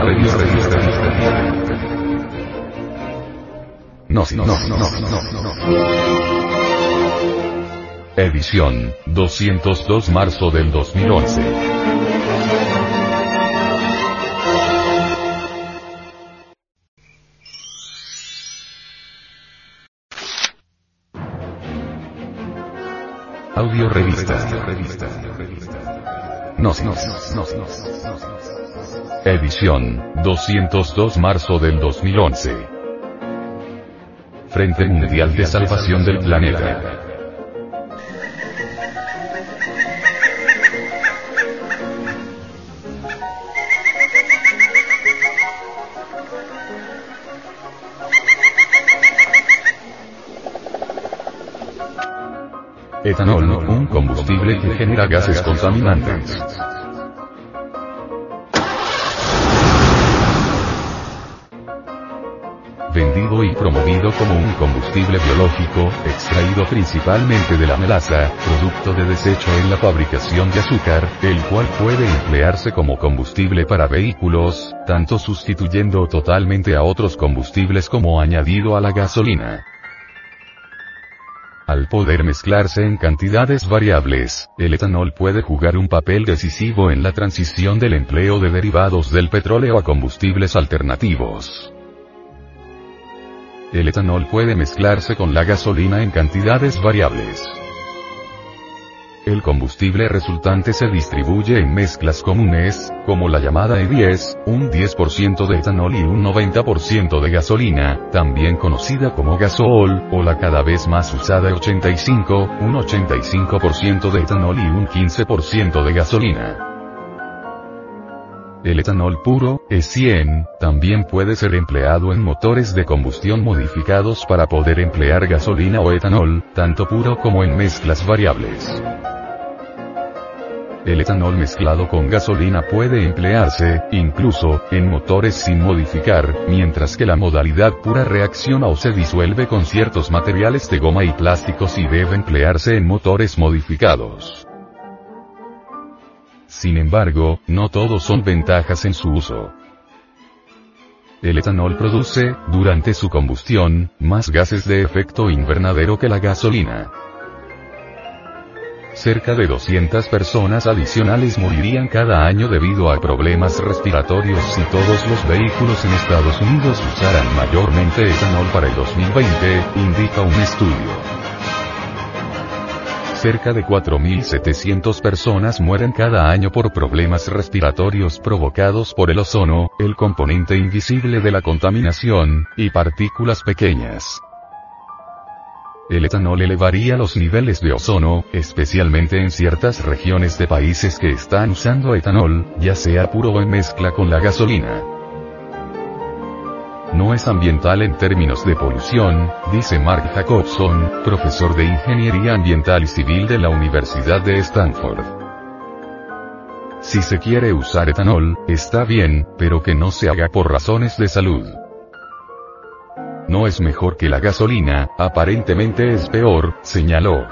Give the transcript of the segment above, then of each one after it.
Audio revista. No, no, no, no, no. Edición 202 marzo del 2011. Audio revista. No, no, no, no. Edición 202 marzo del 2011. Frente Mundial de Salvación del Planeta. Etanol, un combustible que genera gases contaminantes. Vendido y promovido como un combustible biológico, extraído principalmente de la melaza, producto de desecho en la fabricación de azúcar, el cual puede emplearse como combustible para vehículos, tanto sustituyendo totalmente a otros combustibles como añadido a la gasolina. Al poder mezclarse en cantidades variables, el etanol puede jugar un papel decisivo en la transición del empleo de derivados del petróleo a combustibles alternativos. El etanol puede mezclarse con la gasolina en cantidades variables. El combustible resultante se distribuye en mezclas comunes, como la llamada E10, un 10% de etanol y un 90% de gasolina, también conocida como gasol, o la cada vez más usada 85, un 85% de etanol y un 15% de gasolina. El etanol puro, E100, también puede ser empleado en motores de combustión modificados para poder emplear gasolina o etanol, tanto puro como en mezclas variables. El etanol mezclado con gasolina puede emplearse, incluso, en motores sin modificar, mientras que la modalidad pura reacciona o se disuelve con ciertos materiales de goma y plásticos y debe emplearse en motores modificados. Sin embargo, no todos son ventajas en su uso. El etanol produce, durante su combustión, más gases de efecto invernadero que la gasolina. Cerca de 200 personas adicionales morirían cada año debido a problemas respiratorios si todos los vehículos en Estados Unidos usaran mayormente etanol para el 2020, indica un estudio. Cerca de 4.700 personas mueren cada año por problemas respiratorios provocados por el ozono, el componente invisible de la contaminación, y partículas pequeñas. El etanol elevaría los niveles de ozono, especialmente en ciertas regiones de países que están usando etanol, ya sea puro o en mezcla con la gasolina. No es ambiental en términos de polución, dice Mark Jacobson, profesor de Ingeniería Ambiental y Civil de la Universidad de Stanford. Si se quiere usar etanol, está bien, pero que no se haga por razones de salud no es mejor que la gasolina, aparentemente es peor, señaló.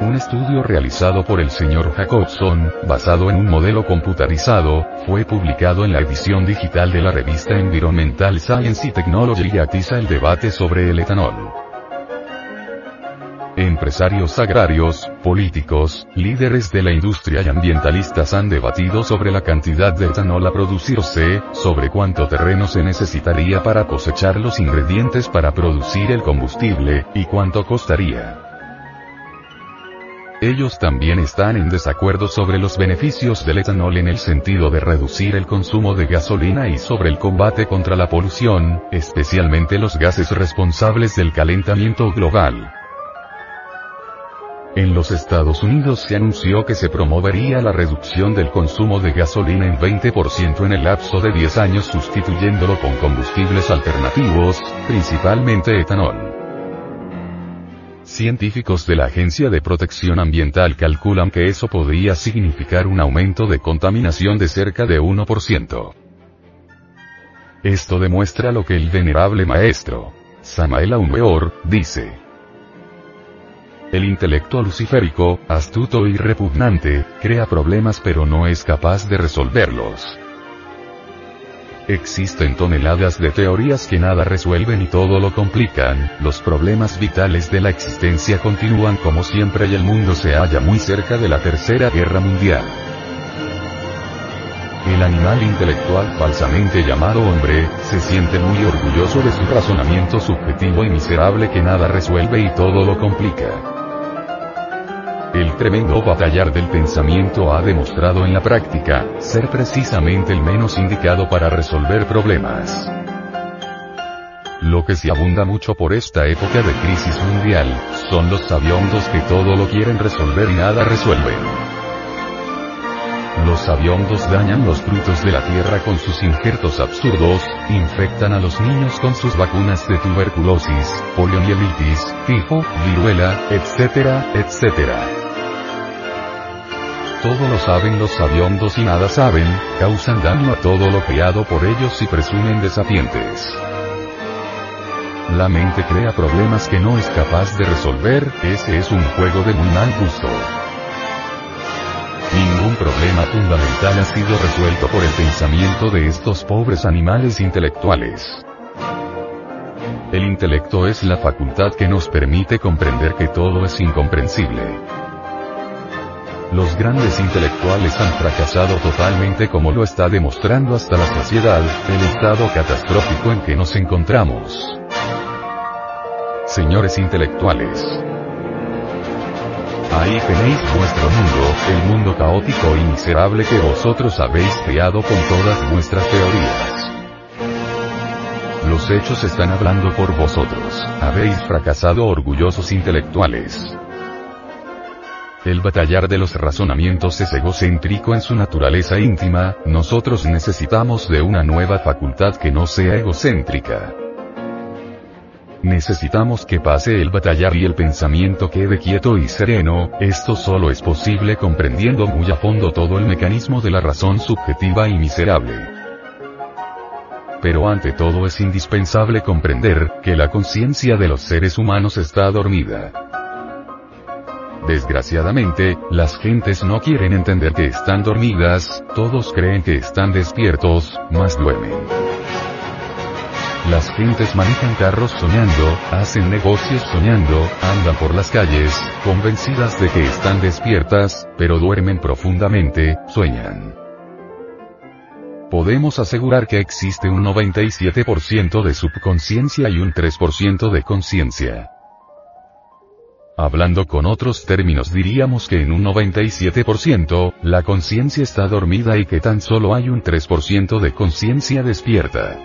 Un estudio realizado por el señor Jacobson, basado en un modelo computarizado, fue publicado en la edición digital de la revista Environmental Science y Technology y atiza el debate sobre el etanol. Empresarios agrarios, políticos, líderes de la industria y ambientalistas han debatido sobre la cantidad de etanol a producirse, sobre cuánto terreno se necesitaría para cosechar los ingredientes para producir el combustible, y cuánto costaría. Ellos también están en desacuerdo sobre los beneficios del etanol en el sentido de reducir el consumo de gasolina y sobre el combate contra la polución, especialmente los gases responsables del calentamiento global. En los Estados Unidos se anunció que se promovería la reducción del consumo de gasolina en 20% en el lapso de 10 años sustituyéndolo con combustibles alternativos, principalmente etanol. Científicos de la Agencia de Protección Ambiental calculan que eso podría significar un aumento de contaminación de cerca de 1%. Esto demuestra lo que el venerable maestro, Samael Aumeor, dice. El intelecto luciférico, astuto y repugnante, crea problemas pero no es capaz de resolverlos. existen toneladas de teorías que nada resuelven y todo lo complican, los problemas vitales de la existencia continúan como siempre y el mundo se halla muy cerca de la Tercera Guerra Mundial. El animal intelectual falsamente llamado hombre, se siente muy orgulloso de su razonamiento subjetivo y miserable que nada resuelve y todo lo complica. El tremendo batallar del pensamiento ha demostrado en la práctica, ser precisamente el menos indicado para resolver problemas. Lo que se abunda mucho por esta época de crisis mundial, son los sabiondos que todo lo quieren resolver y nada resuelven. Los sabiondos dañan los frutos de la tierra con sus injertos absurdos, infectan a los niños con sus vacunas de tuberculosis, poliomielitis, tifo, viruela, etcétera, etcétera. Todo lo saben los sabiondos y nada saben, causan daño a todo lo creado por ellos y presumen desafiantes. La mente crea problemas que no es capaz de resolver, ese es un juego de muy mal gusto. Ningún problema fundamental ha sido resuelto por el pensamiento de estos pobres animales intelectuales. El intelecto es la facultad que nos permite comprender que todo es incomprensible. Los grandes intelectuales han fracasado totalmente como lo está demostrando hasta la saciedad, el estado catastrófico en que nos encontramos. Señores intelectuales, Ahí tenéis vuestro mundo, el mundo caótico y miserable que vosotros habéis creado con todas vuestras teorías. Los hechos están hablando por vosotros, habéis fracasado orgullosos intelectuales. El batallar de los razonamientos es egocéntrico en su naturaleza íntima, nosotros necesitamos de una nueva facultad que no sea egocéntrica. Necesitamos que pase el batallar y el pensamiento quede quieto y sereno, esto solo es posible comprendiendo muy a fondo todo el mecanismo de la razón subjetiva y miserable. Pero ante todo es indispensable comprender, que la conciencia de los seres humanos está dormida. Desgraciadamente, las gentes no quieren entender que están dormidas, todos creen que están despiertos, mas duermen. Las gentes manejan carros soñando, hacen negocios soñando, andan por las calles, convencidas de que están despiertas, pero duermen profundamente, sueñan. Podemos asegurar que existe un 97% de subconsciencia y un 3% de conciencia. Hablando con otros términos diríamos que en un 97%, la conciencia está dormida y que tan solo hay un 3% de conciencia despierta.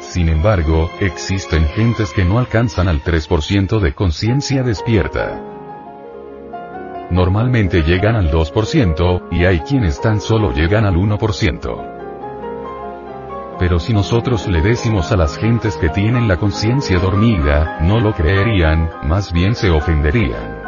Sin embargo, existen gentes que no alcanzan al 3% de conciencia despierta. Normalmente llegan al 2%, y hay quienes tan solo llegan al 1%. Pero si nosotros le decimos a las gentes que tienen la conciencia dormida, no lo creerían, más bien se ofenderían.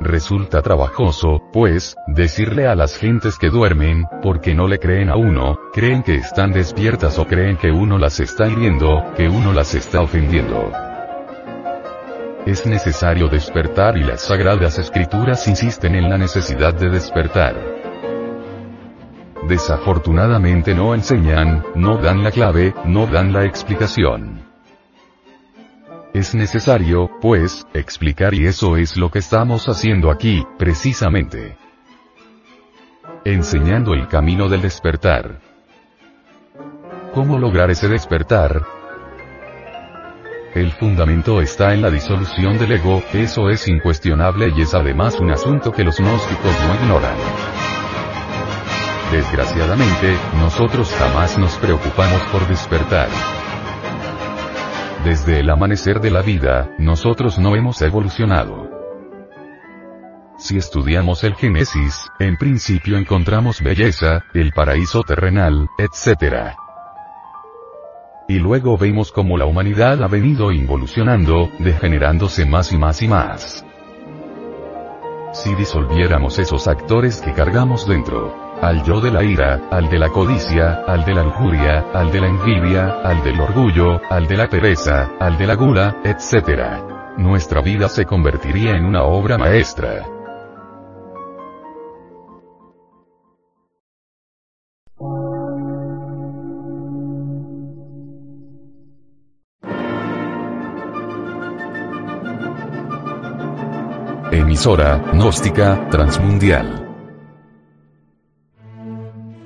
Resulta trabajoso, pues, decirle a las gentes que duermen, porque no le creen a uno, creen que están despiertas o creen que uno las está hiriendo, que uno las está ofendiendo. Es necesario despertar y las sagradas escrituras insisten en la necesidad de despertar. Desafortunadamente no enseñan, no dan la clave, no dan la explicación. Es necesario, pues, explicar y eso es lo que estamos haciendo aquí, precisamente. Enseñando el camino del despertar. ¿Cómo lograr ese despertar? El fundamento está en la disolución del ego, eso es incuestionable y es además un asunto que los gnósticos no ignoran. Desgraciadamente, nosotros jamás nos preocupamos por despertar. Desde el amanecer de la vida, nosotros no hemos evolucionado. Si estudiamos el Génesis, en principio encontramos belleza, el paraíso terrenal, etc. Y luego vemos cómo la humanidad ha venido involucionando, degenerándose más y más y más. Si disolviéramos esos actores que cargamos dentro, al yo de la ira, al de la codicia, al de la lujuria, al de la envidia, al del orgullo, al de la pereza, al de la gula, etc. Nuestra vida se convertiría en una obra maestra. Emisora, gnóstica, transmundial